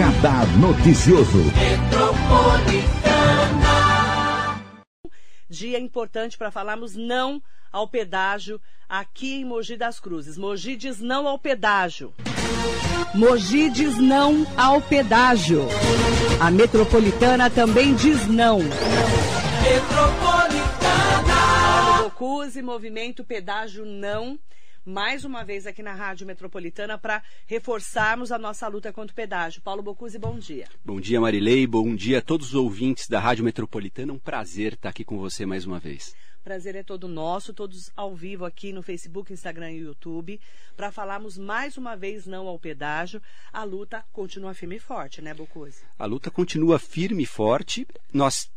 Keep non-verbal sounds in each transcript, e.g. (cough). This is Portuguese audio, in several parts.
Radar Noticioso. Dia importante para falarmos não ao pedágio aqui em Mogi das Cruzes. Mogi diz não ao pedágio. Mogi diz não ao pedágio. A metropolitana também diz não. Metropolitana. Bocuse, movimento pedágio não mais uma vez aqui na Rádio Metropolitana para reforçarmos a nossa luta contra o pedágio. Paulo Bocuse, bom dia. Bom dia, Marilei. Bom dia a todos os ouvintes da Rádio Metropolitana. Um prazer estar aqui com você mais uma vez. Prazer é todo nosso, todos ao vivo aqui no Facebook, Instagram e YouTube, para falarmos mais uma vez não ao pedágio. A luta continua firme e forte, né, Bocuse? A luta continua firme e forte. Nós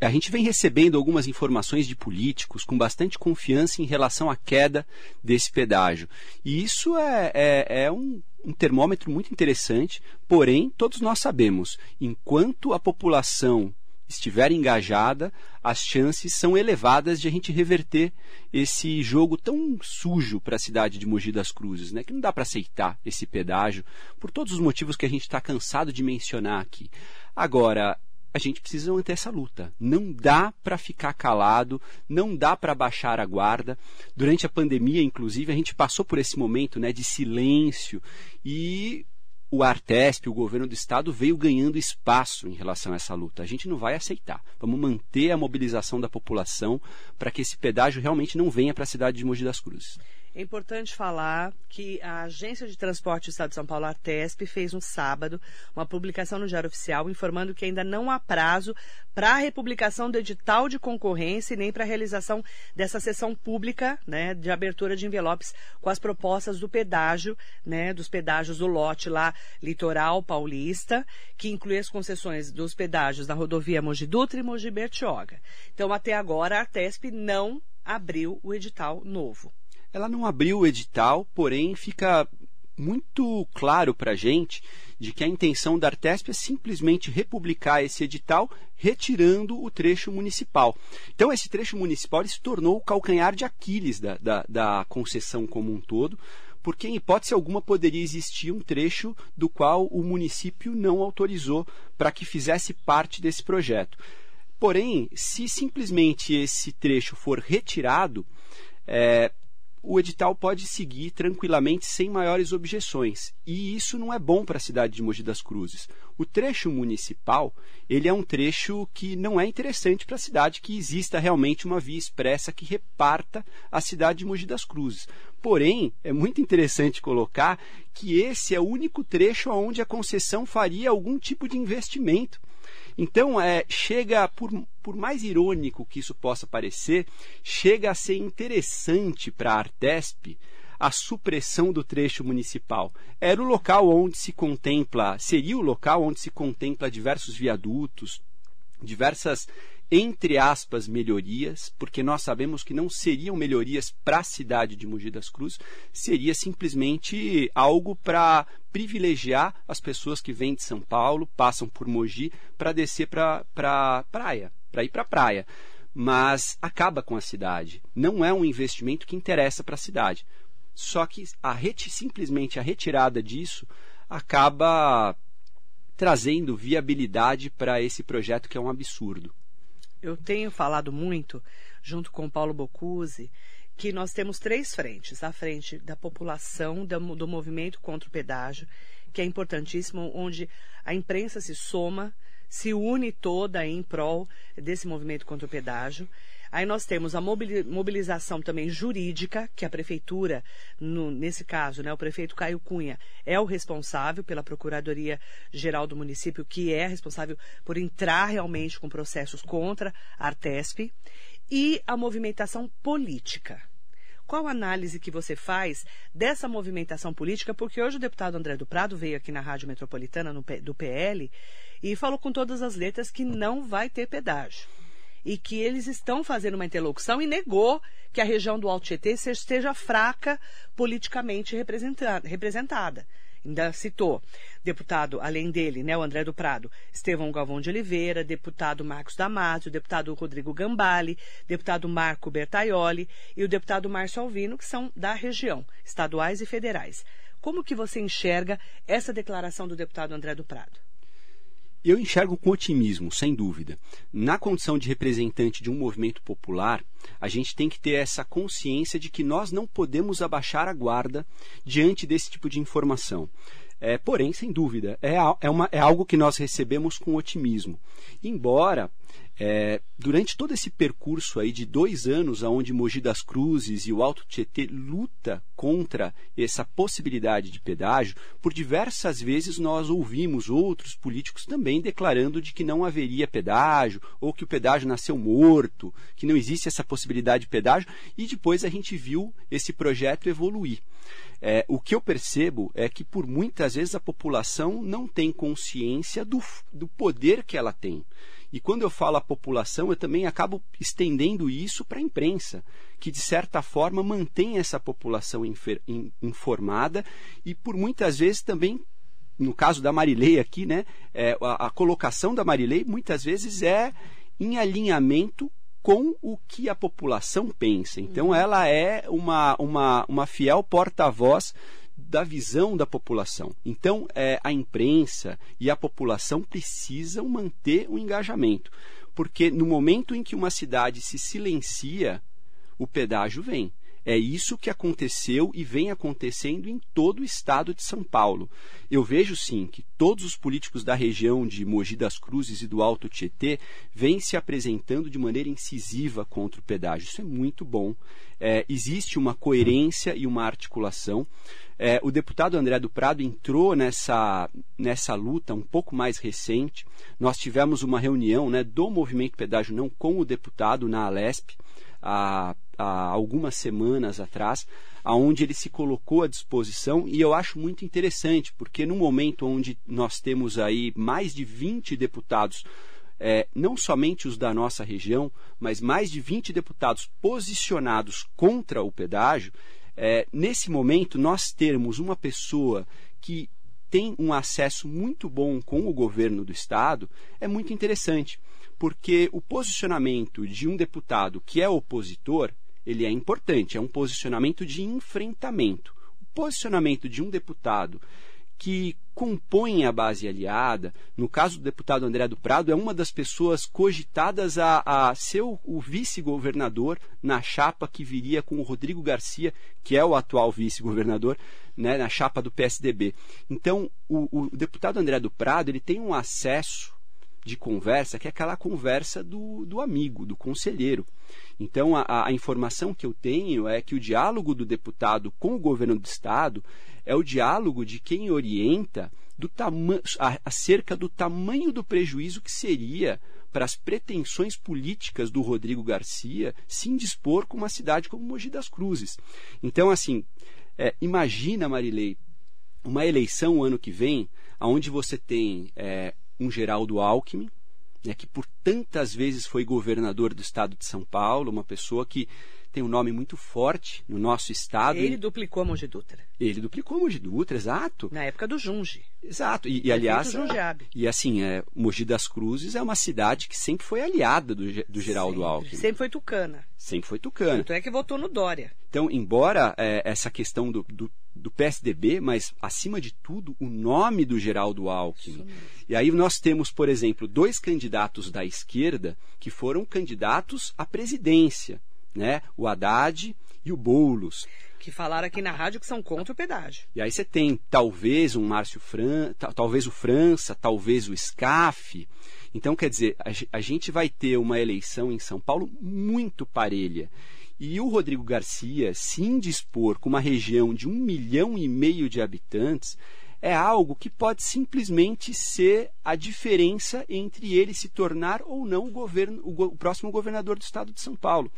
a gente vem recebendo algumas informações de políticos com bastante confiança em relação à queda desse pedágio. E isso é, é, é um, um termômetro muito interessante, porém, todos nós sabemos, enquanto a população estiver engajada, as chances são elevadas de a gente reverter esse jogo tão sujo para a cidade de Mogi das Cruzes, né? que não dá para aceitar esse pedágio, por todos os motivos que a gente está cansado de mencionar aqui. Agora, a gente precisa manter essa luta. Não dá para ficar calado, não dá para baixar a guarda. Durante a pandemia, inclusive, a gente passou por esse momento né, de silêncio e o Artesp, o governo do estado, veio ganhando espaço em relação a essa luta. A gente não vai aceitar. Vamos manter a mobilização da população para que esse pedágio realmente não venha para a cidade de Mogi das Cruzes. É importante falar que a Agência de Transporte do Estado de São Paulo, a Artesp, fez no sábado uma publicação no Diário Oficial informando que ainda não há prazo para a republicação do edital de concorrência e nem para a realização dessa sessão pública né, de abertura de envelopes com as propostas do pedágio, né, dos pedágios do lote lá litoral paulista, que inclui as concessões dos pedágios da rodovia Mogi Dutra e Mogi Bertioga. Então, até agora, a Artesp não abriu o edital novo. Ela não abriu o edital, porém fica muito claro para a gente de que a intenção da Artesp é simplesmente republicar esse edital, retirando o trecho municipal. Então, esse trecho municipal se tornou o calcanhar de Aquiles da, da, da concessão como um todo, porque, em hipótese alguma, poderia existir um trecho do qual o município não autorizou para que fizesse parte desse projeto. Porém, se simplesmente esse trecho for retirado, é, o edital pode seguir tranquilamente sem maiores objeções. E isso não é bom para a cidade de Mogi das Cruzes. O trecho municipal, ele é um trecho que não é interessante para a cidade que exista realmente uma via expressa que reparta a cidade de Mogi das Cruzes. Porém, é muito interessante colocar que esse é o único trecho onde a concessão faria algum tipo de investimento. Então, é, chega, por, por mais irônico que isso possa parecer, chega a ser interessante para a Artesp a supressão do trecho municipal. Era o local onde se contempla, seria o local onde se contempla diversos viadutos, diversas entre aspas, melhorias, porque nós sabemos que não seriam melhorias para a cidade de Mogi das Cruzes, seria simplesmente algo para privilegiar as pessoas que vêm de São Paulo, passam por Mogi, para descer para pra praia, para ir para a praia. Mas acaba com a cidade. Não é um investimento que interessa para a cidade. Só que a simplesmente a retirada disso acaba trazendo viabilidade para esse projeto que é um absurdo eu tenho falado muito, junto com Paulo Bocuse, que nós temos três frentes. A frente da população, do movimento contra o pedágio, que é importantíssimo, onde a imprensa se soma, se une toda em prol desse movimento contra o pedágio. Aí nós temos a mobilização também jurídica, que a prefeitura, no, nesse caso, né, o prefeito Caio Cunha é o responsável pela Procuradoria Geral do município, que é responsável por entrar realmente com processos contra a Artesp, e a movimentação política. Qual análise que você faz dessa movimentação política? Porque hoje o deputado André do Prado veio aqui na Rádio Metropolitana no, do PL e falou com todas as letras que não vai ter pedágio e que eles estão fazendo uma interlocução e negou que a região do Alto Tietê esteja fraca politicamente representada. Ainda citou deputado, além dele, né, o André do Prado, Estevão Galvão de Oliveira, deputado Marcos Damasio, deputado Rodrigo Gambale, deputado Marco Bertaioli e o deputado Márcio Alvino, que são da região, estaduais e federais. Como que você enxerga essa declaração do deputado André do Prado? Eu enxergo com otimismo, sem dúvida. Na condição de representante de um movimento popular, a gente tem que ter essa consciência de que nós não podemos abaixar a guarda diante desse tipo de informação. É, porém, sem dúvida, é, é, uma, é algo que nós recebemos com otimismo. Embora é, durante todo esse percurso aí de dois anos, onde Mogi das Cruzes e o Alto Tietê luta contra essa possibilidade de pedágio, por diversas vezes nós ouvimos outros políticos também declarando de que não haveria pedágio, ou que o pedágio nasceu morto, que não existe essa possibilidade de pedágio, e depois a gente viu esse projeto evoluir. É, o que eu percebo é que, por muitas vezes, a população não tem consciência do, do poder que ela tem. E quando eu falo a população, eu também acabo estendendo isso para a imprensa, que de certa forma mantém essa população informada e por muitas vezes também no caso da Marilei aqui, né, é, a, a, colocação da Marilei muitas vezes é em alinhamento com o que a população pensa. Então, uhum. ela é uma, uma, uma fiel porta-voz da visão da população. Então, é, a imprensa e a população precisam manter o engajamento, porque no momento em que uma cidade se silencia, o pedágio vem. É isso que aconteceu e vem acontecendo em todo o estado de São Paulo. Eu vejo sim que todos os políticos da região de Mogi das Cruzes e do Alto Tietê vêm se apresentando de maneira incisiva contra o pedágio. Isso é muito bom. É, existe uma coerência e uma articulação. É, o deputado André do Prado entrou nessa, nessa luta um pouco mais recente. Nós tivemos uma reunião né, do Movimento Pedágio Não com o deputado na Alesp há, há algumas semanas atrás, aonde ele se colocou à disposição e eu acho muito interessante, porque no momento onde nós temos aí mais de 20 deputados é, não somente os da nossa região, mas mais de 20 deputados posicionados contra o pedágio, é, nesse momento nós termos uma pessoa que tem um acesso muito bom com o governo do Estado é muito interessante porque o posicionamento de um deputado que é opositor, ele é importante, é um posicionamento de enfrentamento. O posicionamento de um deputado que compõe a base aliada, no caso do deputado André do Prado, é uma das pessoas cogitadas a, a ser o, vice-governador na chapa que viria com o Rodrigo Garcia, que é o atual vice-governador, né, na chapa do PSDB. Então, o, o deputado André do Prado ele tem um acesso de conversa, que é aquela conversa do, do amigo, do conselheiro. Então, a, a, informação que eu tenho é que o diálogo do deputado com o governo do Estado é o diálogo de quem orienta do acerca do tamanho do prejuízo que seria para as pretensões políticas do Rodrigo Garcia se indispor com uma cidade como Mogi das Cruzes. Então, assim, é, imagina, Marilei, uma eleição ano que vem, onde você tem é, um Geraldo Alckmin, né, que por tantas vezes foi governador do estado de São Paulo, uma pessoa que tem um nome muito forte no nosso estado. Ele duplicou a Mogi Dutra. Ele duplicou a Mogi Dutra, exato. Na época do Junge. Exato. E, e aliás, e assim, é, Mogi das Cruzes é uma cidade que sempre foi aliada do, do Geraldo sempre, Alckmin. Sempre foi tucana. Sempre foi tucana. Tanto é que votou no Dória. Então, embora é, essa questão do, do do PSDB, mas acima de tudo o nome do Geraldo Alckmin. E aí nós temos, por exemplo, dois candidatos da esquerda que foram candidatos à presidência, né? O Haddad e o Boulos. Que falaram aqui na rádio que são contra o pedágio. E aí você tem talvez um Márcio Fran, talvez o França, talvez o SCAF. Então, quer dizer, a gente vai ter uma eleição em São Paulo muito parelha. E o Rodrigo Garcia se indispor com uma região de um milhão e meio de habitantes é algo que pode simplesmente ser a diferença entre ele se tornar ou não o, governo, o, o próximo governador do estado de São Paulo.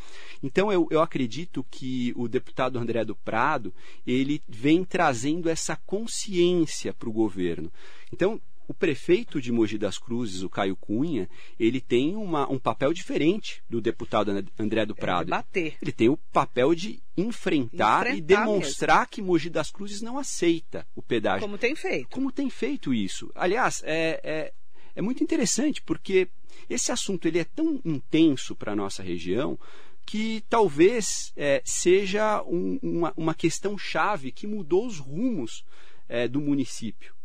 Então eu, eu acredito que o deputado André do Prado ele vem trazendo essa consciência para o governo. Então o prefeito de Mogi das Cruzes, o Caio Cunha, ele tem uma, um papel diferente do deputado André do Prado. É ele tem o papel de enfrentar, enfrentar e demonstrar mesmo. que Mogi das Cruzes não aceita o pedágio. Como tem feito. Como tem feito isso. Aliás, é, é, é muito interessante porque esse assunto ele é tão intenso para a nossa região que talvez é, seja um, uma, uma questão chave que mudou os rumos é, do município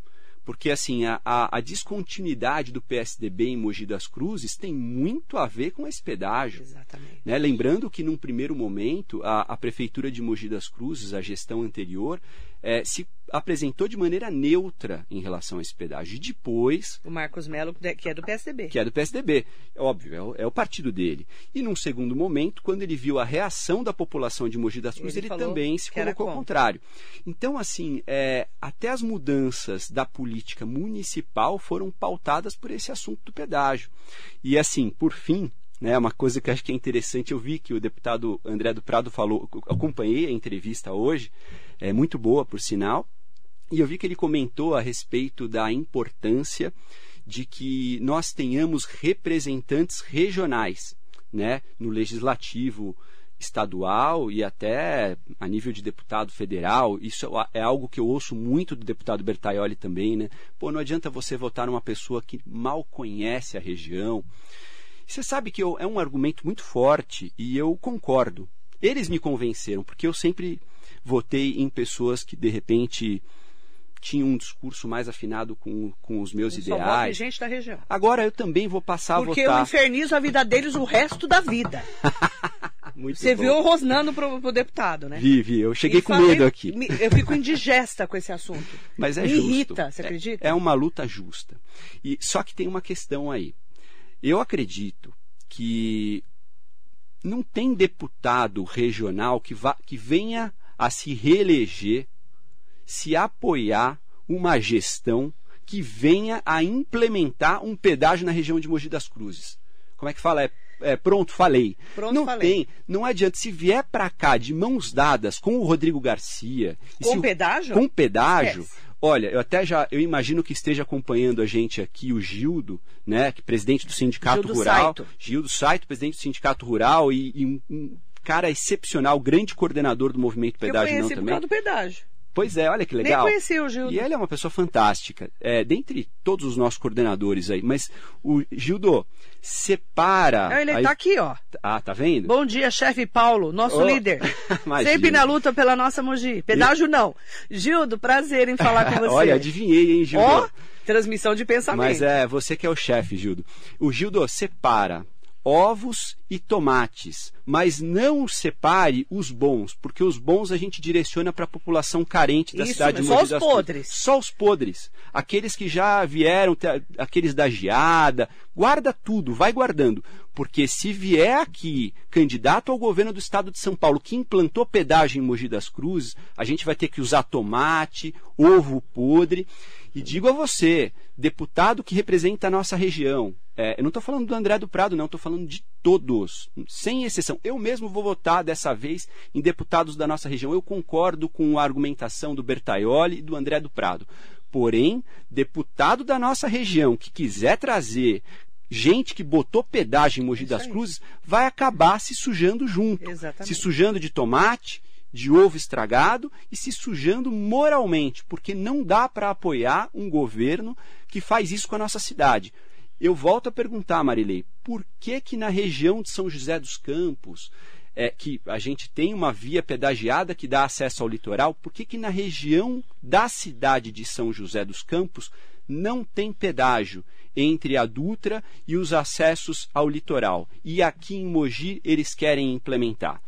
porque assim a, a, descontinuidade do PSDB em Mogi das Cruzes tem muito a ver com esse pedágio. Exatamente. Né? Lembrando que num primeiro momento a, a prefeitura de Mogi das Cruzes, a gestão anterior, é, se apresentou de maneira neutra em relação a esse pedágio. E depois. O Marcos Melo, que é do PSDB. Que é do PSDB. É óbvio, é o, é o, partido dele. E num segundo momento, quando ele viu a reação da população de Mogi das Cruzes, ele, ele também se colocou ao contrário. Então, assim, é, até as mudanças da política municipal foram pautadas por esse assunto do pedágio. E, assim, por fim, né, uma coisa que acho que é interessante, eu vi que o deputado André do Prado falou, acompanhei a entrevista hoje, é muito boa, por sinal, e eu vi que ele comentou a respeito da importância de que nós tenhamos representantes regionais né, no legislativo estadual e até a nível de deputado federal. Isso é algo que eu ouço muito do deputado Bertaioli também, né? Pô, não adianta você votar numa pessoa que mal conhece a região. Você sabe que eu, é um argumento muito forte e eu concordo. Eles me convenceram, porque eu sempre votei em pessoas que de repente tinham um discurso mais afinado com, com os meus eu ideais. gente da região. Agora eu também vou passar porque a votar. Porque eu infernizo a vida deles o resto da vida. (laughs) Muito Você bom. viu rosnando pro, pro deputado, né? Vi, vi. Eu cheguei e com falei, medo aqui. Eu fico indigesta com esse assunto. Mas é Me justo. irrita, você acredita? É, é uma luta justa. E Só que tem uma questão aí. Eu acredito que não tem deputado regional que, vá, que venha a se reeleger, se apoiar uma gestão que venha a implementar um pedágio na região de Mogi das Cruzes. Como é que fala? É, é pronto, falei. Pronto, não falei. tem, não adianta. Se vier para cá de mãos dadas com o Rodrigo Garcia, com pedágio, com pedágio. Olha, eu até já, eu imagino que esteja acompanhando a gente aqui o Gildo, né, que é presidente do Sindicato Gildo Rural. Saito. Gildo Saito, presidente do Sindicato Rural e, e um, um, cara excepcional, grande coordenador do movimento Pedágio eu não também. Por causa do pedágio. Pois é, olha que legal. Nem conheci o Gildo. E ele é uma pessoa fantástica, é, dentre todos os nossos coordenadores aí. Mas o Gildo separa. Não, ele está aqui, ó. Ah, tá vendo? Bom dia, chefe Paulo, nosso Oh, líder. (laughs) Sempre na luta pela nossa Mogi. Pedágio não. Gildo, prazer em falar com (laughs) você. olha, adivinhei, hein, Gildo? Ó, transmissão de pensamento. Mas é, você que é o chefe, Gildo. O Gildo separa ovos e tomates, mas não separe os bons, porque os bons a gente direciona para a população carente da Isso, cidade de só Mogi os das podres. Só os podres. Aqueles que já vieram, aqueles da geada, guarda tudo, vai guardando, porque se vier aqui candidato ao governo do estado de São Paulo que implantou pedágio em Mogi das Cruzes, a gente vai ter que usar tomate, ovo podre. E digo a você, deputado que representa a nossa região, é, eu não estou falando do André do Prado, não, estou falando de todos, sem exceção. Eu mesmo vou votar dessa vez em deputados da nossa região. Eu concordo com a argumentação do Bertaioli e do André do Prado. Porém, deputado da nossa região que quiser trazer gente que botou pedágio em Mogi Isso das. Cruzes vai acabar se sujando junto. Exatamente. Se sujando de tomate, de ovo estragado e se sujando moralmente, porque não dá para apoiar um governo que faz isso com a nossa cidade. Eu volto a perguntar, Marilei, por que que na região de São José dos Campos, é, que a gente tem uma via pedagiada que dá acesso ao litoral, por que que na região da cidade de São José dos Campos não tem pedágio entre a Dutra e os acessos ao litoral? E aqui em Mogi eles querem implementar.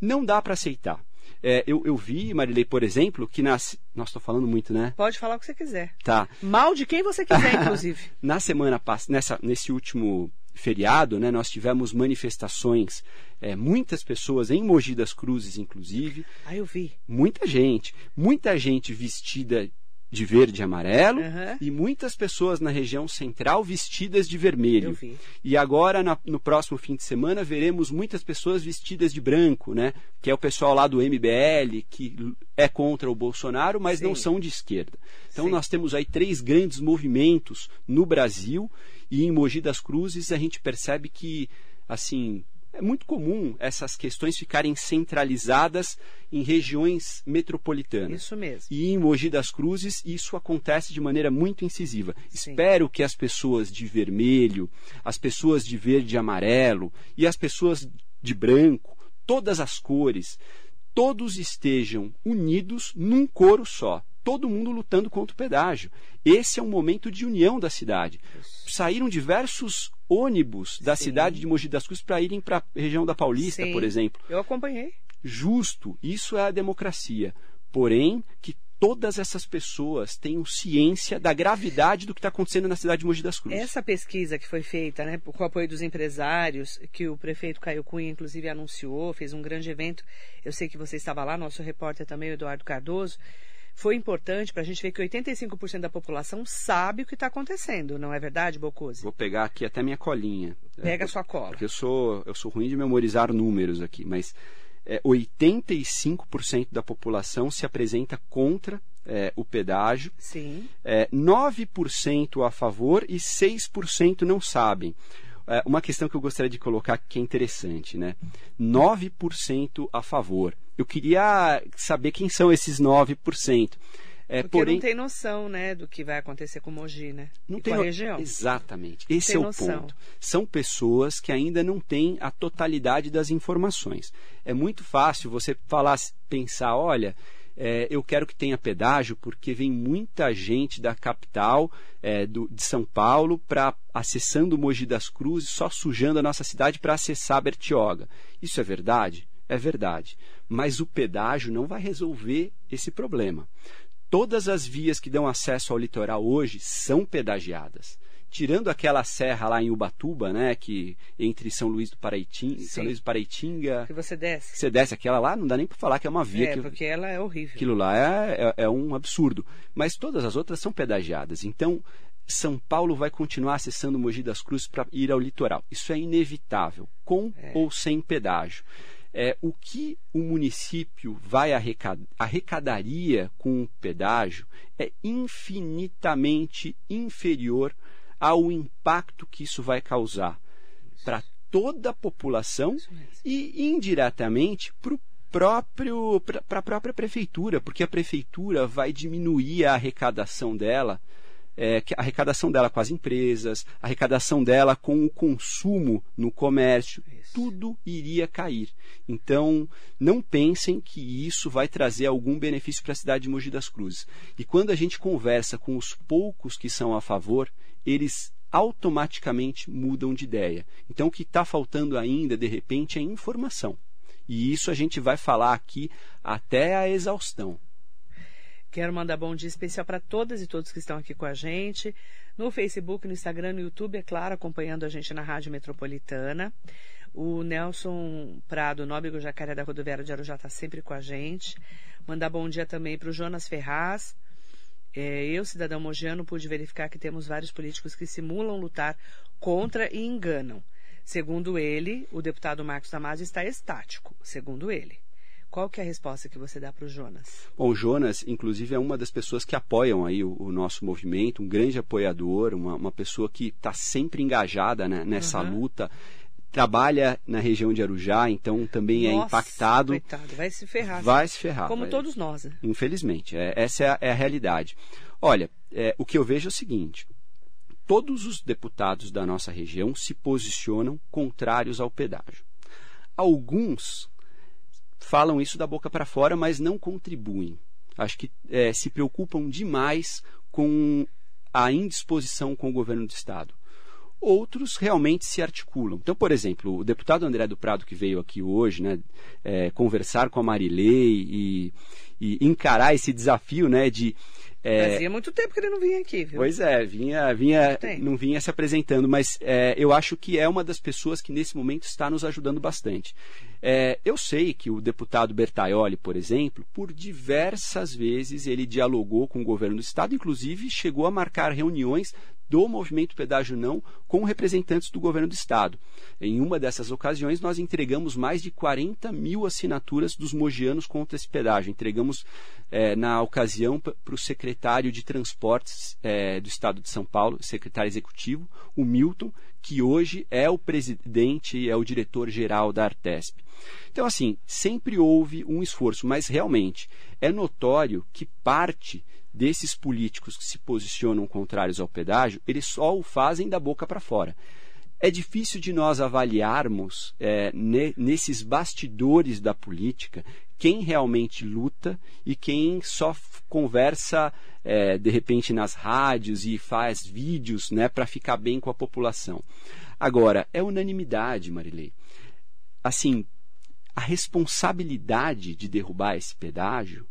Não dá para aceitar. É, eu, eu vi, Marilei, por exemplo, que nas. Nossa, estou falando muito, né? Pode falar o que você quiser. Tá. Mal de quem você quiser, (laughs) inclusive. Na semana passada, nesse último feriado, né, nós tivemos manifestações, é, muitas pessoas em Mogi das Cruzes, inclusive, Aí eu vi. muita gente, muita gente vestida de verde e amarelo Aham. e muitas pessoas na região central vestidas de vermelho. E agora, na- no próximo fim de semana, veremos muitas pessoas vestidas de branco, né? Que é o pessoal lá do MBL, que é contra o Bolsonaro, mas Sim. não são de esquerda. Então, Sim. nós temos aí três grandes movimentos no Brasil e em Mogi das Cruzes a gente percebe que, assim, é muito comum essas questões ficarem centralizadas em regiões metropolitanas. Isso mesmo. E em Mogi das Cruzes isso acontece de maneira muito incisiva. Sim. Espero que as pessoas de vermelho, as pessoas de verde e amarelo e as pessoas de branco todas as cores, todos estejam unidos num coro só. Todo mundo lutando contra o pedágio. Esse é um momento de união da cidade. Saíram diversos ônibus da Sim. cidade de Mogi das Cruzes para irem para a região da Paulista, Sim. por exemplo. Eu acompanhei. Justo, isso é a democracia. Porém, que todas essas pessoas tenham ciência da gravidade do que está acontecendo na cidade de Mogi das Cruzes. Essa pesquisa que foi feita, né, com o apoio dos empresários, que o prefeito Caio Cunha, inclusive, anunciou, fez um grande evento. Eu sei que você estava lá, nosso repórter também, o Eduardo Cardoso. Foi importante para a gente ver que 85% da população sabe o que está acontecendo, não é verdade, Bocuse? Vou pegar aqui até minha colinha. Pega é, a sua cola. Porque eu sou, eu sou ruim de memorizar números aqui, mas é, 85% da população se apresenta contra é, o pedágio. Sim. É, 9% a favor e 6% não sabem. É, uma questão que eu gostaria de colocar que é interessante, né? 9% a favor. Eu queria saber quem são esses 9%. É, Porque porém, não tem noção, né, do que vai acontecer com Mogi, né? Não e tem com a região. Exatamente. Esse é o noção. ponto. São pessoas que ainda não têm a totalidade das informações. É muito fácil você falar, pensar, olha, é, eu quero que tenha pedágio porque vem muita gente da capital é, do, de São Paulo para acessando Mogi das Cruzes, só sujando a nossa cidade para acessar Bertioga. Isso é verdade? É verdade. Mas o pedágio não vai resolver esse problema. Todas as vias que dão acesso ao litoral hoje são pedagiadas. Tirando aquela serra lá em Ubatuba, né, que entre São Luís do Paraitinga, São Luís do Paraitinga, que você desce. Você desce aquela lá, não dá nem para falar que é uma via é, que, porque ela é horrível. Aquilo lá é, é, é um absurdo, mas todas as outras são pedagiadas. Então, são Paulo vai continuar acessando Mogi das Cruzes para ir ao litoral. Isso é inevitável, com é. ou sem pedágio é, o que o município vai arrecad arrecadaria com o pedágio é infinitamente inferior ao impacto que isso vai causar para toda a população e indiretamente para o próprio para a própria prefeitura, porque a prefeitura vai diminuir a arrecadação dela é, a arrecadação dela com as empresas, a arrecadação dela com o consumo no comércio, isso. tudo iria cair. Então, não pensem que isso vai trazer algum benefício para a cidade de Mogi das Cruzes. E quando a gente conversa com os poucos que são a favor, eles automaticamente mudam de ideia. Então, o que está faltando ainda, de repente, é informação. E isso a gente vai falar aqui até a exaustão. Quero mandar bom dia especial para todas e todos que estão aqui com a gente, no Facebook, no Instagram, no YouTube, é claro, acompanhando a gente na Rádio Metropolitana. O Nelson Prado, Nóbrego Jacaré da Rodoviária de Arujá, está sempre com a gente. Mandar bom dia também para o Jonas Ferraz. É, eu, cidadão mogiano, pude verificar que temos vários políticos que simulam lutar contra e enganam. Segundo ele, o deputado Marcos Damasio está estático, segundo ele. Qual que é a resposta que você dá para o Jonas? Bom, o Jonas, inclusive, é uma das pessoas que apoiam aí o, o nosso movimento, um grande apoiador, uma, uma pessoa que está sempre engajada né, nessa uhum. luta trabalha na região de Arujá, então também é Nossa, é impactado. Coitado, vai se ferrar. Vai se ferrar. Como vai. todos nós. Né? Infelizmente, é, essa é a, é a, realidade. Olha, é, o que eu vejo é o seguinte: todos os deputados da nossa região se posicionam contrários ao pedágio. Alguns falam isso da boca para fora, mas não contribuem. Acho que é, se preocupam demais com a indisposição com o governo do Estado. Outros realmente se articulam. Então, por exemplo, o deputado André do Prado, que veio aqui hoje, né, é, conversar com a Marilei e, e encarar esse desafio né, de é... Fazia muito tempo que ele não vinha aqui, viu? Pois é, vinha, vinha, não vinha se apresentando, mas é, eu acho que é uma das pessoas que nesse momento está nos ajudando bastante. É, eu sei que o deputado Bertaioli, por exemplo, por diversas vezes ele dialogou com o governo do estado, inclusive chegou a marcar reuniões do movimento Pedágio Não com representantes do governo do estado. Em uma dessas ocasiões, nós entregamos mais de 40 mil assinaturas dos mogianos contra esse pedágio. Entregamos, é, na ocasião, para o secretário de Transportes é, do estado de São Paulo, secretário executivo, o Milton, que hoje é o presidente, é o diretor-geral da Artesp. Então, assim, sempre houve um esforço, mas realmente é notório que parte desses políticos que se posicionam contrários ao pedágio, eles só o fazem da boca para fora. é difícil de nós avaliarmos é, ne, nesses bastidores da política quem realmente luta e quem só conversa é, de repente nas rádios e faz vídeos né, para ficar bem com a população. Agora, é unanimidade, Marilei. Assim, a responsabilidade de derrubar esse pedágio,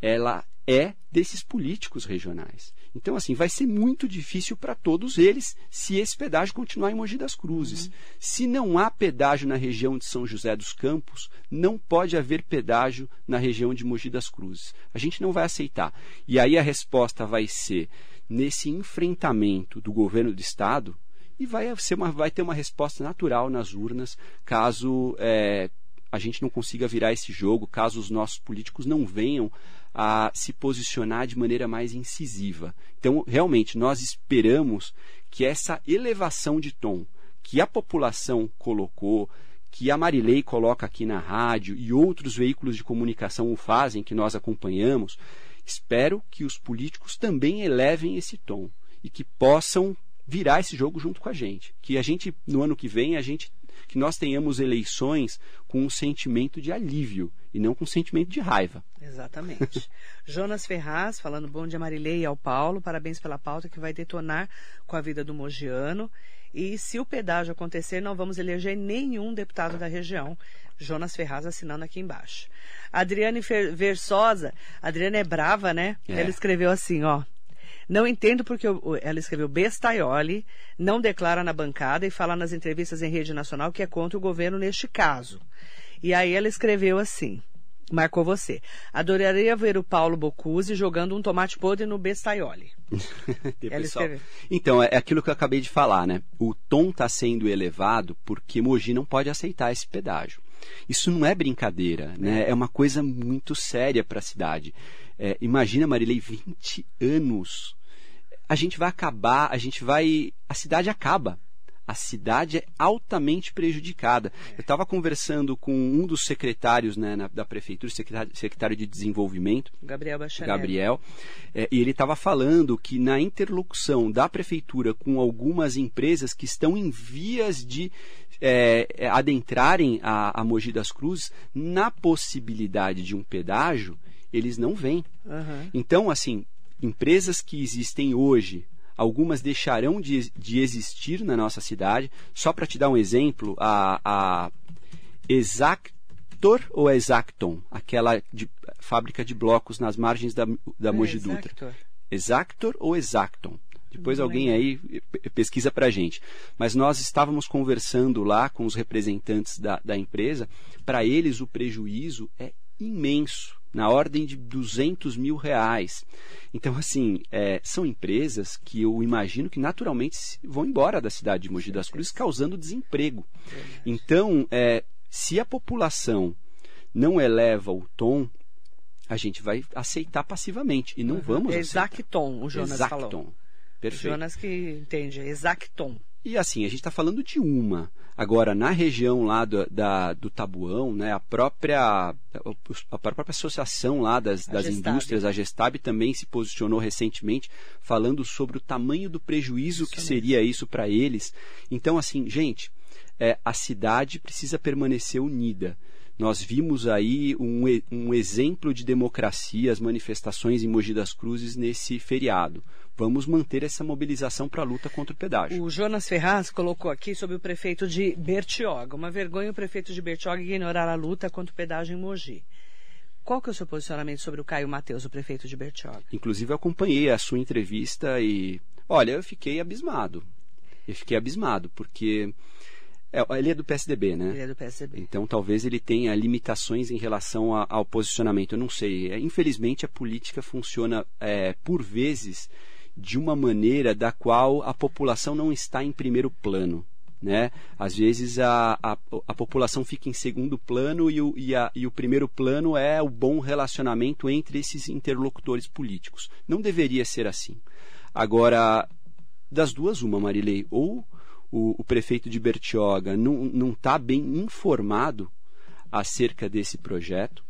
ela é desses políticos regionais. Então, assim, vai ser muito difícil para todos eles se esse pedágio continuar em Mogi das Cruzes. Uhum. Se não há pedágio na região de São José dos Campos, não pode haver pedágio na região de Mogi das Cruzes. A gente não vai aceitar. E aí a resposta vai ser nesse enfrentamento do governo do Estado e vai, ser uma, vai ter uma resposta natural nas urnas caso é, a gente não consiga virar esse jogo, caso os nossos políticos não venham a se posicionar de maneira mais incisiva. Então, realmente, nós esperamos que essa elevação de tom que a população colocou, que a Marilei coloca aqui na rádio e outros veículos de comunicação o fazem, que nós acompanhamos, espero que os políticos também elevem esse tom e que possam virar esse jogo junto com a gente. Que a gente, no ano que vem, a gente que nós tenhamos eleições com um sentimento de alívio e não com um sentimento de raiva. Exatamente. (laughs) Jonas Ferraz, falando bom dia Marilei e ao Paulo, parabéns pela pauta que vai detonar com a vida do Mogiano. E se o pedágio acontecer, não vamos eleger nenhum deputado da região. Jonas Ferraz assinando aqui embaixo. Adriane Versosa, Adriane é brava, né? É. Ela escreveu assim, ó. Não entendo porque ela escreveu bestaioli, não declara na bancada e fala nas entrevistas em rede nacional que é contra o governo neste caso. E aí ela escreveu assim, marcou você. Adoraria ver o Paulo Bocuse jogando um tomate podre no bestaioli. (laughs) Então, é aquilo que eu acabei de falar, né? O tom está sendo elevado porque Mogi não pode aceitar esse pedágio. Isso não é brincadeira, né? É, é uma coisa muito séria para a cidade. É, imagina, Marilei, 20 anos a gente vai acabar, a gente vai. A cidade acaba. A cidade é altamente prejudicada. Eu estava conversando com um dos secretários né, na, da prefeitura, secretário, secretário, de desenvolvimento, Gabriel Bachanel. Gabriel, é, e ele estava falando que na interlocução da prefeitura com algumas empresas que estão em vias de é, é adentrarem a, a Mogi das Cruzes, na possibilidade de um pedágio, eles não vêm. Uhum. Então, assim, empresas que existem hoje, algumas deixarão de, de existir na nossa cidade. Só para te dar um exemplo, a, a Exactor ou Exacton, aquela de, fábrica de blocos nas margens da, da é, Mogi Dutra. Exactor. Exactor ou Exacton? Depois alguém aí pesquisa para a gente. Mas nós estávamos conversando lá com os representantes da, da empresa. Para eles, o prejuízo é imenso na ordem de 200 mil reais. Então, assim, é, são empresas que eu imagino que naturalmente vão embora da cidade de Mogi das Cruzes, causando desemprego. Então, é, se a população não eleva o tom, a gente vai aceitar passivamente e não uhum. vamos Exacton, o Jonas Exacton. falou. Perfeito. O Jonas que entende, exacton. E assim, a gente está falando de uma. Agora, na região lá do, da, do Tabuão, né, a, própria, a própria associação lá das, das indústrias, a Gestab, também se posicionou recentemente falando sobre o tamanho do prejuízo isso que mesmo. seria isso para eles. Então, assim, gente, é, a cidade precisa permanecer unida. Nós vimos aí um, um exemplo de democracia, as manifestações em Mogi das Cruzes nesse feriado vamos manter essa mobilização para a luta contra o pedágio. O Jonas Ferraz colocou aqui sobre o prefeito de Bertioga. Uma vergonha o prefeito de Bertioga ignorar a luta contra o pedágio em Mogi. Qual que é o seu posicionamento sobre o Caio Mateus, o prefeito de Bertioga? Inclusive, eu acompanhei a sua entrevista e, olha, eu fiquei abismado. Eu fiquei abismado, porque é, ele é do PSDB, né? Ele é do PSDB. Então talvez ele tenha limitações em relação a, ao posicionamento. Eu não sei. É, infelizmente a política funciona é, por vezes de uma maneira da qual a população não está em primeiro plano. Né? Às vezes a, a, a população fica em segundo plano e o, e, a, e o primeiro plano é o bom relacionamento entre esses interlocutores políticos. Não deveria ser assim. Agora, das duas, uma, Marilei, ou o, o prefeito de Bertioga não está bem informado acerca desse projeto,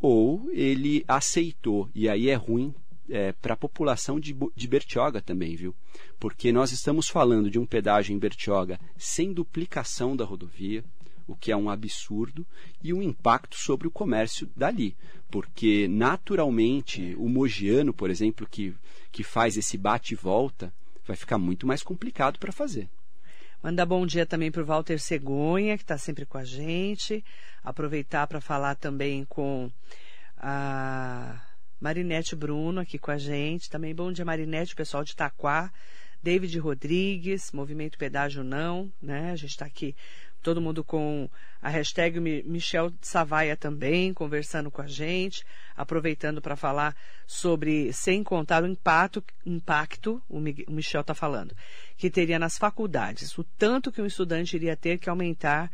ou ele aceitou, e aí é ruim é, para a população de, de Bertioga também, viu? Porque nós estamos falando de um pedágio em Bertioga sem duplicação da rodovia, o que é um absurdo, e um impacto sobre o comércio dali. Porque, naturalmente, o mogiano, por exemplo, que, que faz esse bate volta, vai ficar muito mais complicado para fazer. Mandar bom dia também para o Walter Cegonha, que está sempre com a gente. Aproveitar para falar também com a Marinete Bruno aqui com a gente. Também bom dia, Marinete, pessoal de Itaquá. David Rodrigues, Movimento Pedágio Não, né? A gente está aqui, todo mundo com a hashtag Michel Savaia também, conversando com a gente, aproveitando para falar sobre, sem contar o impacto, impacto o Michel está falando, que teria nas faculdades, o tanto que um estudante iria ter que aumentar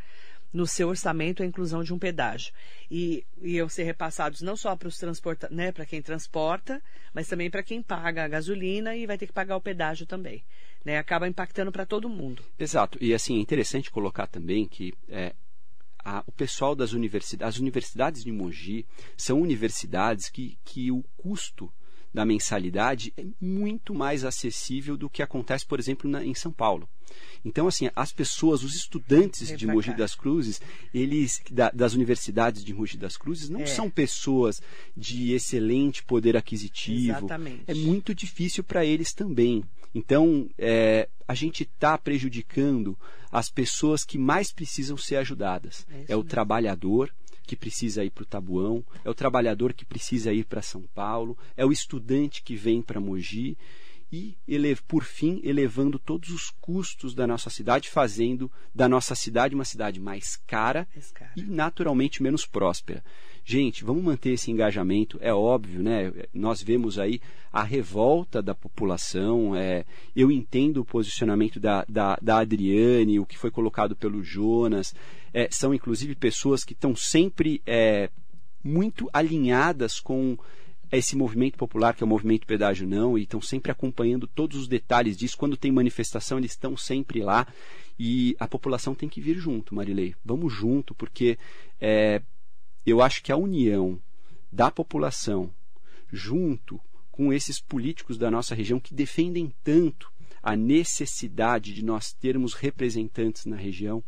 no seu orçamento a inclusão de um pedágio. E iam ser repassados não só para os transporta, né, para quem transporta, mas também para quem paga a gasolina e vai ter que pagar o pedágio também. Né? Acaba impactando para todo mundo. Exato. E assim, é interessante colocar também que é, a, o pessoal das universidades, as universidades de Mogi são universidades que, que o custo da mensalidade é muito mais acessível do que acontece, por exemplo, na, em São Paulo. Então, assim, as pessoas, os estudantes de Mogi das Cruzes, eles da, das universidades de Mogi das Cruzes, não é. são pessoas de excelente poder aquisitivo. Exatamente. É muito difícil para eles também. Então, é, a gente está prejudicando as pessoas que mais precisam ser ajudadas. É, é o trabalhador, que precisa ir para o Tabuão, é o trabalhador que precisa ir para São Paulo, é o estudante que vem para Mogi e, por fim, elevando todos os custos da nossa cidade, fazendo da nossa cidade uma cidade mais cara, mais cara. e naturalmente menos próspera. Gente, vamos manter esse engajamento, é óbvio, né? Nós vemos aí a revolta da população, é, eu entendo o posicionamento da, da, da Adriane, o que foi colocado pelo Jonas, é, são inclusive pessoas que estão sempre é, muito alinhadas com esse movimento popular, que é o movimento Pedágio Não, e estão sempre acompanhando todos os detalhes disso. Quando tem manifestação, eles estão sempre lá. E a população tem que vir junto, Marilei. Vamos junto, porque é, eu acho que a união da população junto com esses políticos da nossa região que defendem tanto a necessidade de nós termos representantes na região.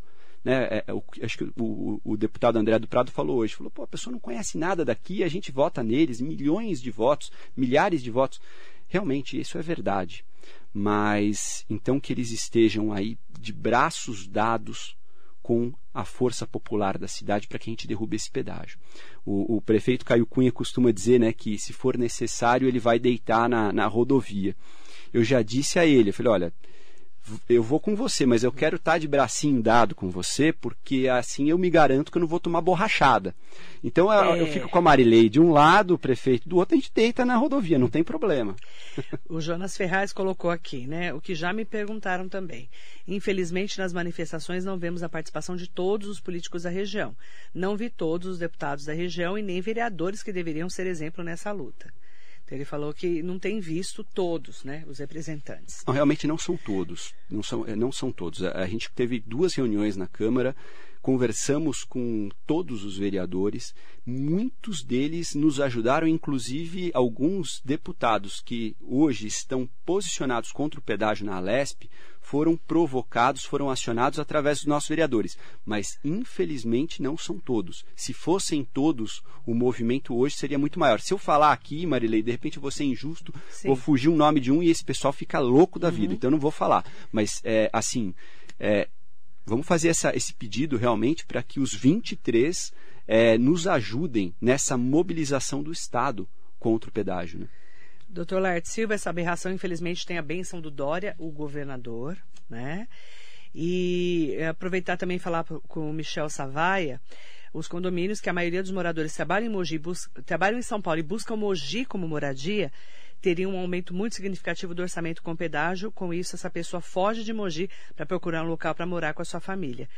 Né? É, é, o, acho que o, o, deputado André do Prado falou hoje, falou, pô, a pessoa não conhece nada daqui, a gente vota neles, milhões de votos, milhares de votos. Realmente, isso é verdade. Mas então que eles estejam aí de braços dados com a força popular da cidade para que a gente derrube esse pedágio. O, o, prefeito Caio Cunha costuma dizer né, que, se for necessário, ele vai deitar na, na rodovia. Eu já disse a ele, eu falei, olha, eu vou com você, mas eu quero estar tá de bracinho dado com você, porque assim eu me garanto que eu não vou tomar borrachada. Então é. eu fico com a Marilei de um lado, o prefeito do outro, a gente deita na rodovia, não tem problema. (laughs) O Jonas Ferraz colocou aqui, né? O que já me perguntaram também. Infelizmente, nas manifestações não vemos a participação de todos os políticos da região. Não vi todos os deputados da região e nem vereadores que deveriam ser exemplo nessa luta. Então, ele falou que não tem visto todos, né, os representantes. Não, realmente não são todos. Não são, eh, não são todos. A, gente teve duas reuniões na Câmara conversamos com todos os vereadores, muitos deles nos ajudaram, inclusive alguns deputados que hoje estão posicionados contra o pedágio na Alesp foram provocados, foram acionados através dos nossos vereadores. Mas, infelizmente, não são todos. Se fossem todos, o movimento hoje seria muito maior. Se eu falar aqui, Marilei, de repente eu vou ser injusto, Sim. vou fugir o um nome de um e esse pessoal fica louco da vida. Uhum. Então, eu não vou falar. Mas, é, assim, é, Vamos fazer essa, esse pedido realmente para que os 23 é, nos ajudem nessa mobilização do Estado contra o pedágio. Né? Doutor Laerte Silva, essa aberração, infelizmente, tem a benção do Dória, o governador, né? E é, aproveitar também falar com o Michel Savaia, os condomínios que a maioria dos moradores trabalham em, Mogi, trabalham em São Paulo e buscam Mogi como moradia, teria um aumento muito significativo do orçamento com pedágio. Com isso, essa pessoa foge de Mogi para procurar um local para morar com a sua família.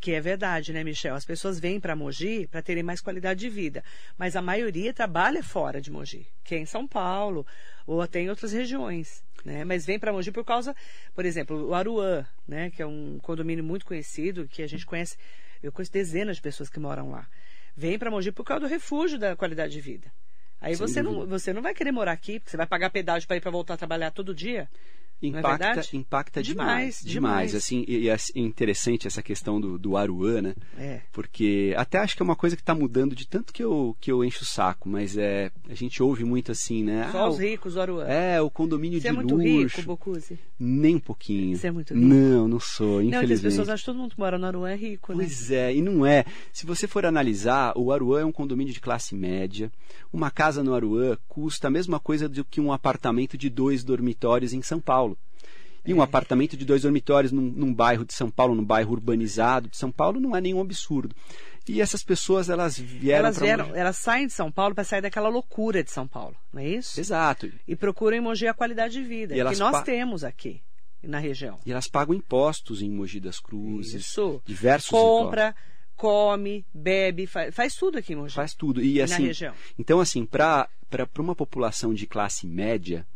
Que é verdade, né, Michel? As pessoas vêm para Mogi para terem mais qualidade de vida, mas a maioria trabalha fora de Mogi, que é em São Paulo ou até em outras regiões. Né? Mas vem para Mogi por causa, por exemplo, o Aruã, né, que é um condomínio muito conhecido, que a gente conhece, eu conheço dezenas de pessoas que moram lá. Vem para Mogi por causa do refúgio da qualidade de vida. Aí Sem você não, você não vai querer morar aqui, porque você vai pagar pedágio para ir para voltar a trabalhar todo dia. Não é Impacta, impacta Demais, demais, demais. Assim, e, é interessante essa questão do, do Aruã, né? É. Porque até acho que é uma coisa que está mudando de tanto que eu, que eu encho o saco, mas é a gente ouve muito assim, né? Só Ah, os ricos, o Aruã. É, o condomínio Você de é muito luxo. rico, Bocuse. Nem um pouquinho. Você é muito rico? Não, não sou, Não, e as infelizmente. pessoas acham que todo mundo que mora no Aruã é rico, né? Pois é, e não é. Se você for analisar, o Aruã é um condomínio de classe média. Uma casa no Aruã custa a mesma coisa do que um apartamento de dois dormitórios em São Paulo. E um apartamento de dois dormitórios num, num bairro de São Paulo, num bairro urbanizado de São Paulo, não é nenhum absurdo. E essas pessoas, elas vieram elas, vieram, Mogi. elas saem de São Paulo para sair daquela loucura de São Paulo, não é isso? Exato. E procuram em Mogi a qualidade de vida, E que nós pa- temos aqui na região. E elas pagam impostos em Mogi das Cruzes. Isso. Diversos Compra, come, bebe, faz, faz tudo aqui em Mogi. Faz tudo. E, E assim, na região. Então, assim, para uma população de classe média,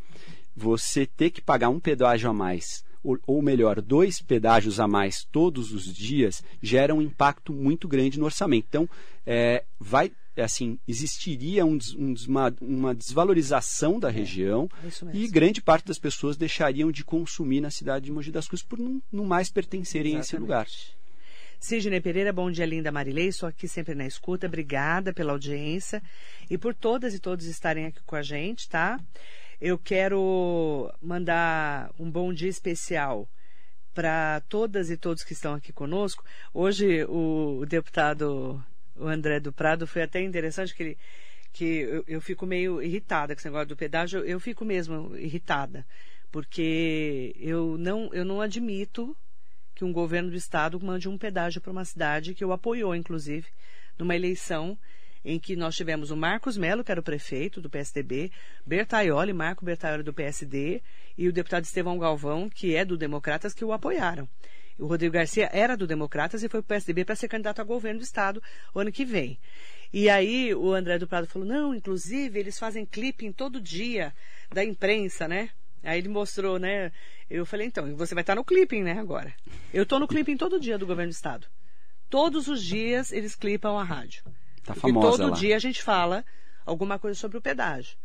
você ter que pagar um pedágio a mais, ou, ou melhor, dois pedágios a mais todos os dias, gera um impacto muito grande no orçamento. Então, é, vai, assim, existiria um um uma, uma desvalorização da região é e grande parte das pessoas deixariam de consumir na cidade de Mogi das Cruzes por não, não mais pertencerem a esse lugar. Sidney Pereira, bom dia, linda Marilei. Estou aqui sempre na escuta. Obrigada pela audiência e por todas e todos estarem aqui com a gente, tá? Eu quero mandar um bom dia especial para todas e todos que estão aqui conosco. Hoje o deputado o André do Prado foi até interessante que ele que eu, eu fico meio irritada com esse negócio do pedágio. Eu, eu fico mesmo irritada porque eu não eu não admito que um governo do estado mande um pedágio para uma cidade que o apoiou, inclusive, numa eleição em que nós tivemos o Marcos Melo, que era o prefeito do PSDB, Bertaioli, Marco Bertaioli do PSD, e o deputado Estevão Galvão, que é do Democratas, que o apoiaram. O Rodrigo Garcia era do Democratas e foi para o PSDB para ser candidato a governo do estado o ano que vem. E aí o André do Prado falou: não, inclusive eles fazem clipping todo dia da imprensa, né? Aí ele mostrou, né? Eu falei, então, você vai estar no clipping, né, agora? Eu estou no clipping todo dia do governo do estado. Todos os dias eles clipam a rádio. Tá famosa todo lá. dia a gente fala alguma coisa sobre o pedágio.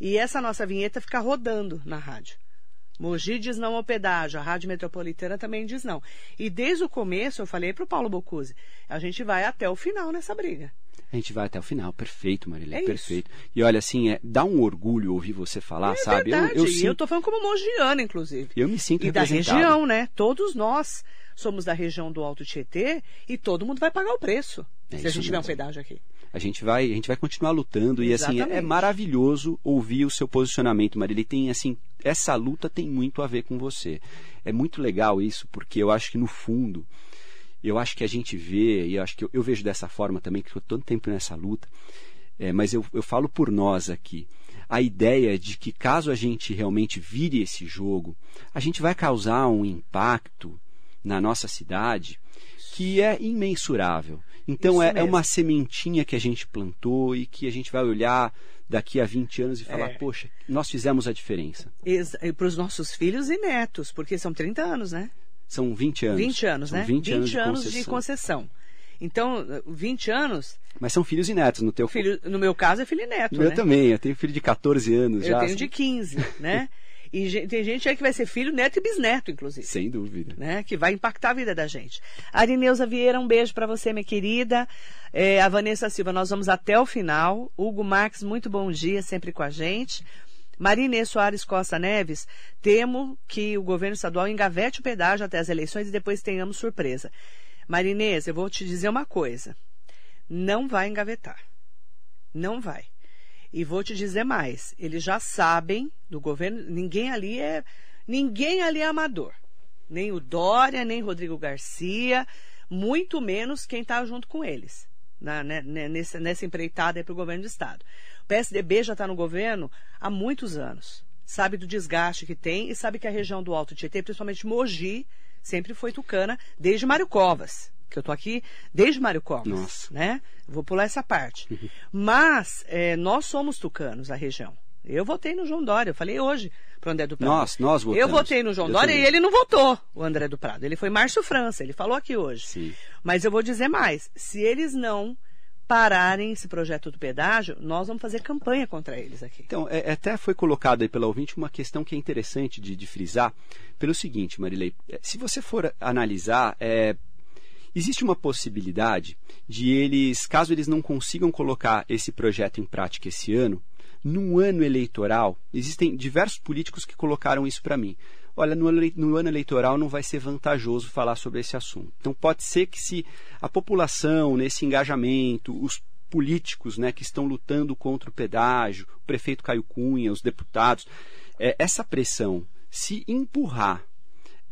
E essa nossa vinheta fica rodando na rádio. Mogi diz não ao pedágio, a Rádio Metropolitana também diz não. E desde o começo eu falei para o Paulo Bocuse, a gente vai até o final nessa briga. A gente vai até o final, perfeito, Marília, É isso. perfeito. E olha, assim, é, dá um orgulho ouvir você falar, é sabe? verdade, Eu, eu, e sinto, eu tô falando como mogiana, inclusive. eu me sinto E da região, né? Todos nós somos da região do Alto Tietê e todo mundo vai pagar o preço É se a gente tiver um pedágio aqui. A gente vai, a gente vai continuar lutando e assim é, é Exatamente. maravilhoso ouvir o seu posicionamento, Marília. Tem assim, essa luta tem muito a ver com você. É muito legal isso porque eu acho que no fundo eu acho que a gente vê, e eu acho que eu, eu vejo dessa forma também, que eu estou tanto tempo nessa luta, é, mas eu, eu falo por nós aqui. A ideia de que caso a gente realmente vire esse jogo, a gente vai causar um impacto na nossa cidade que é imensurável. Então é, é uma sementinha que a gente plantou e que a gente vai olhar daqui a 20 anos e falar, É. poxa, nós fizemos a diferença. Para os nossos filhos e netos, porque são 30 anos, né? São 20 anos. 20 anos, São né? 20, anos, de, anos concessão. de concessão. Então, 20 anos, Mas são filhos e netos no teu filho, no meu caso é filho e neto, Meu né? também, eu tenho filho de 14 anos Eu já. tenho de 15, né? (laughs) E tem gente aí que vai ser filho, neto e bisneto, inclusive. Sem dúvida. né, que vai impactar a vida da gente. Arineuza Vieira, um beijo para você, minha querida. É, a Vanessa Silva, nós vamos até o final. Hugo Marques, muito bom dia, sempre com a gente. Marinê Soares Costa Neves, temo que o governo estadual engavete o pedágio até as eleições e depois tenhamos surpresa. Marinês, eu vou te dizer uma coisa. Não vai engavetar. Não vai. E vou te dizer mais, eles já sabem do governo, ninguém ali é ninguém ali é amador. Nem o Dória, nem Rodrigo Garcia, muito menos quem está junto com eles. Na, né, né, nessa, nessa empreitada para o governo do Estado. O PSDB já está no governo há muitos anos. Sabe do desgaste que tem e sabe que a região do Alto Tietê, principalmente Mogi, sempre foi tucana desde Mário Covas. Que eu tô aqui desde Mário Covas. Nossa. Né? Vou pular essa parte. Mas é, nós somos tucanos, a região. Eu votei no João Dória, eu falei hoje pro André do Prado. Nós, nós votamos. Eu votei no João Eu Dória também. e ele não votou, o André do Prado. Ele foi Márcio França, ele falou aqui hoje. Sim. Mas eu vou dizer mais: se eles não pararem esse projeto do pedágio, nós vamos fazer campanha contra eles aqui. Então, é, até foi colocado aí pela ouvinte uma questão que é interessante de, de frisar, pelo seguinte, Marilei, é, se você for analisar, é, existe uma possibilidade de eles, caso eles não consigam colocar esse projeto em prática esse ano, num ano eleitoral, existem diversos políticos que colocaram isso para mim. Olha, no, no ano eleitoral não vai ser vantajoso falar sobre esse assunto. Então pode ser que se a população, nesse engajamento, os políticos né, que estão lutando contra o pedágio, o prefeito Caio Cunha, os deputados, é, essa pressão se empurrar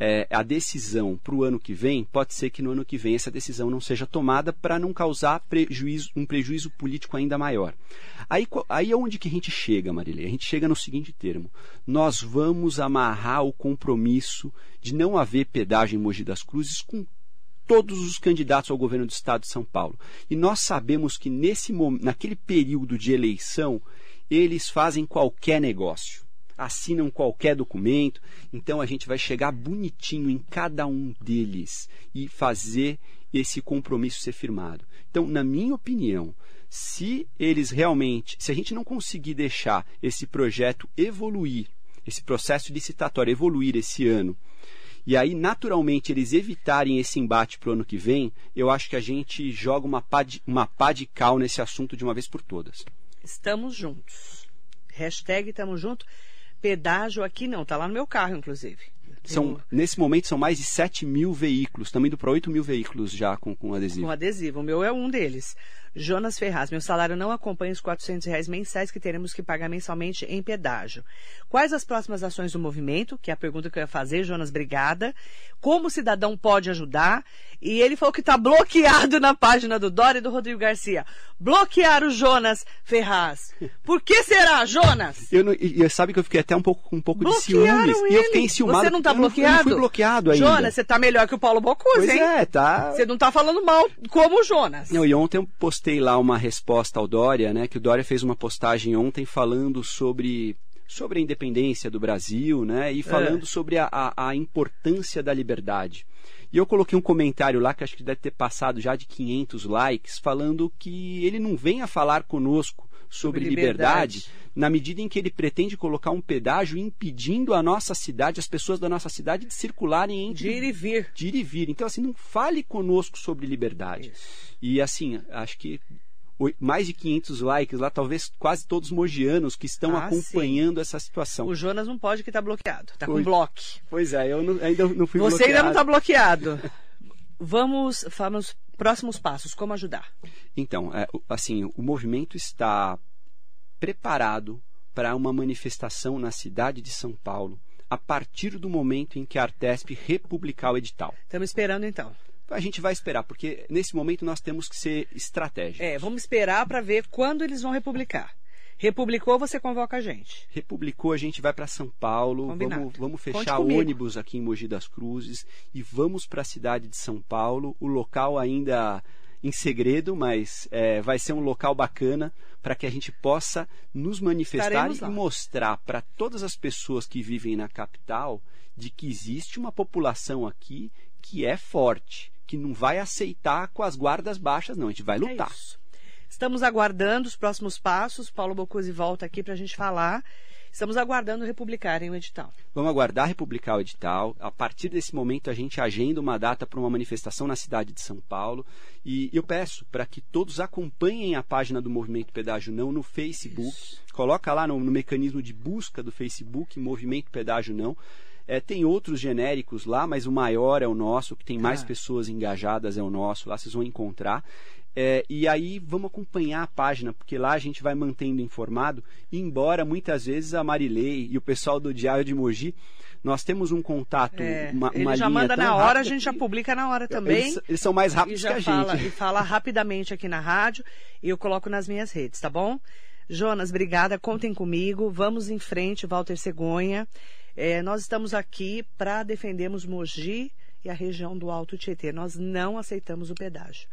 é, a decisão para o ano que vem, pode ser que no ano que vem essa decisão não seja tomada para não causar prejuízo, um prejuízo político ainda maior. Aí, aí é onde que a gente chega, Marilei? A gente chega no seguinte termo: nós vamos amarrar o compromisso de não haver pedágio em Mogi das Cruzes com todos os candidatos ao governo do estado de São Paulo. E nós sabemos que nesse naquele período de eleição, eles fazem qualquer negócio assinam qualquer documento. Então a gente vai chegar bonitinho em cada um deles e fazer esse compromisso ser firmado. Então, na minha opinião, se eles realmente, se a gente não conseguir deixar esse projeto evoluir, esse processo licitatório evoluir esse ano, e aí naturalmente eles evitarem esse embate para o ano que vem, eu acho que a gente joga uma pá, de, uma pá de cal nesse assunto de uma vez por todas. Estamos juntos. Hashtag estamos juntos. Pedágio aqui não, tá lá no meu carro, inclusive. São, nesse momento são mais de 7 mil veículos, também indo para 8 mil veículos já com, com adesivo. Com adesivo, o meu é um deles. Jonas Ferraz, meu salário não acompanha os 400 reais mensais que teremos que pagar mensalmente em pedágio. Quais as próximas ações do movimento? Que é a pergunta que eu ia fazer, Jonas, obrigada. Como o cidadão pode ajudar? E ele falou que está bloqueado na página do Dória e do Rodrigo Garcia. Bloquear o Jonas Ferraz. Por que será, Jonas? Eu não, e, sabe que eu fiquei até um pouco com um pouco de ciúmes. Ele. E eu fiquei enciumado. Você não está bloqueado? Eu não fui bloqueado ainda. Jonas, você está melhor que o Paulo Bocuse, pois hein? é, tá. Você não está falando mal como o Jonas. Não, e ontem eu postei postei lá uma resposta ao Dória, né? Que o Dória fez uma postagem ontem falando sobre sobre a independência do Brasil, né? E falando é. sobre a, a, a, importância da liberdade. E eu coloquei um comentário lá que acho que deve ter passado já de 500 likes, falando que ele não vem a falar conosco sobre, liberdade, na medida em que ele pretende colocar um pedágio impedindo a nossa cidade, as pessoas da nossa cidade, de circularem entre. De ir e vir. De ir e vir. Então, assim, não fale conosco sobre liberdade. Isso. E, assim, acho que mais de 500 likes lá, talvez quase todos mogianos que estão ah, acompanhando sim. essa situação. O Jonas não pode que está bloqueado, está com bloco. Pois é, eu não, ainda não fui Você bloqueado. ainda não está bloqueado. (laughs) vamos, vamos próximos passos, como ajudar? Então, é, assim, o movimento está preparado para uma manifestação na cidade de São Paulo a partir do momento em que a Artesp republicar o edital. Estamos esperando então. A gente vai esperar, porque nesse momento nós temos que ser estratégicos. É, vamos esperar para ver quando eles vão republicar. Republicou, você convoca a gente. Republicou, a gente vai para São Paulo, vamos, vamos fechar ônibus aqui em Mogi das Cruzes e vamos para a cidade de São Paulo. O local ainda em segredo, mas é, vai ser um local bacana para que a gente possa nos manifestar e mostrar para todas as pessoas que vivem na capital de que existe uma população aqui que é forte, que não vai aceitar com as guardas baixas, não. A gente vai é lutar. É Estamos aguardando os próximos passos. Paulo Bocuse volta aqui para a gente falar. Estamos aguardando republicarem o edital. Vamos aguardar republicar o edital. A partir desse momento, a gente agenda uma data para uma manifestação na cidade de São Paulo. E eu peço para que todos acompanhem a página do Movimento Pedágio Não no Facebook. Isso. Coloca lá no, no mecanismo de busca do Facebook, Movimento Pedágio Não. É, tem outros genéricos lá, mas o maior é o nosso, que tem mais ah. pessoas engajadas é o nosso, lá vocês vão encontrar. É, e aí vamos acompanhar a página, porque lá a gente vai mantendo informado, embora muitas vezes a Marilei e o pessoal do Diário de Mogi, nós temos um contato, é, uma, ele uma já manda na hora, a gente já publica na hora também. Eles, eles são mais rápidos que a fala, gente. E fala rapidamente aqui na rádio e eu coloco nas minhas redes, tá bom? Jonas, obrigada, contem comigo, vamos em frente, Walter Cegonha. É, nós estamos aqui para defendermos Mogi e a região do Alto Tietê. Nós não aceitamos o pedágio.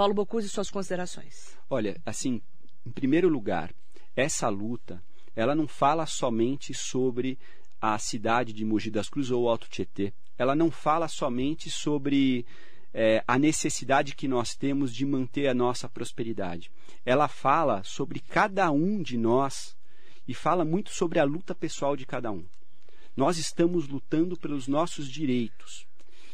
Paulo Bocuse, suas considerações. Olha, assim, em primeiro lugar, essa luta, ela não fala somente sobre a cidade de Mogi das Cruzes ou Alto Tietê. Ela não fala somente sobre é, a necessidade que nós temos de manter a nossa prosperidade. Ela fala sobre cada um de nós e fala muito sobre a luta pessoal de cada um. Nós estamos lutando pelos nossos direitos.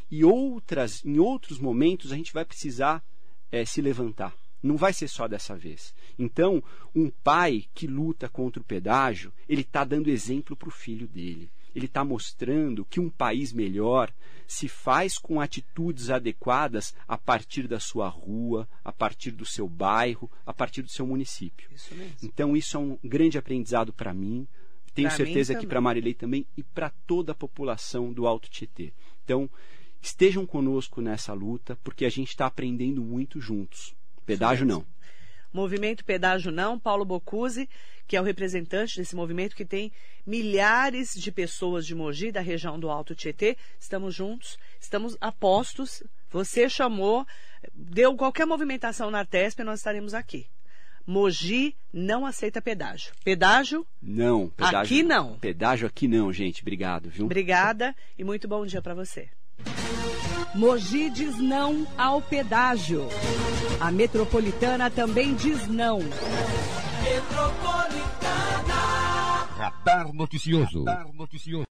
E outras, em outros momentos a gente vai precisar é, se levantar. Não vai ser só dessa vez. Então, um pai que luta contra o pedágio, ele está dando exemplo para o filho dele. Ele está mostrando que um país melhor se faz com atitudes adequadas a partir da sua rua, a partir do seu bairro, a partir do seu município. Isso então, isso é um grande aprendizado para mim. Tenho pra certeza que para Marilei também e para toda a população do Alto Tietê. Então, estejam conosco nessa luta, porque a gente está aprendendo muito juntos. Pedágio não. Movimento Pedágio Não, Paulo Bocuse, que é o representante desse movimento que tem milhares de pessoas de Mogi, da região do Alto Tietê. Estamos juntos, estamos apostos. Você chamou, deu qualquer movimentação na Artesp, nós estaremos aqui. Mogi não aceita pedágio. Pedágio? Não, pedágio. Aqui não. Pedágio aqui não, gente. Obrigado, viu? Obrigada e muito bom dia para você. Mogi diz não ao pedágio. A metropolitana também diz não. Metropolitana. Radar noticioso. Radar noticioso.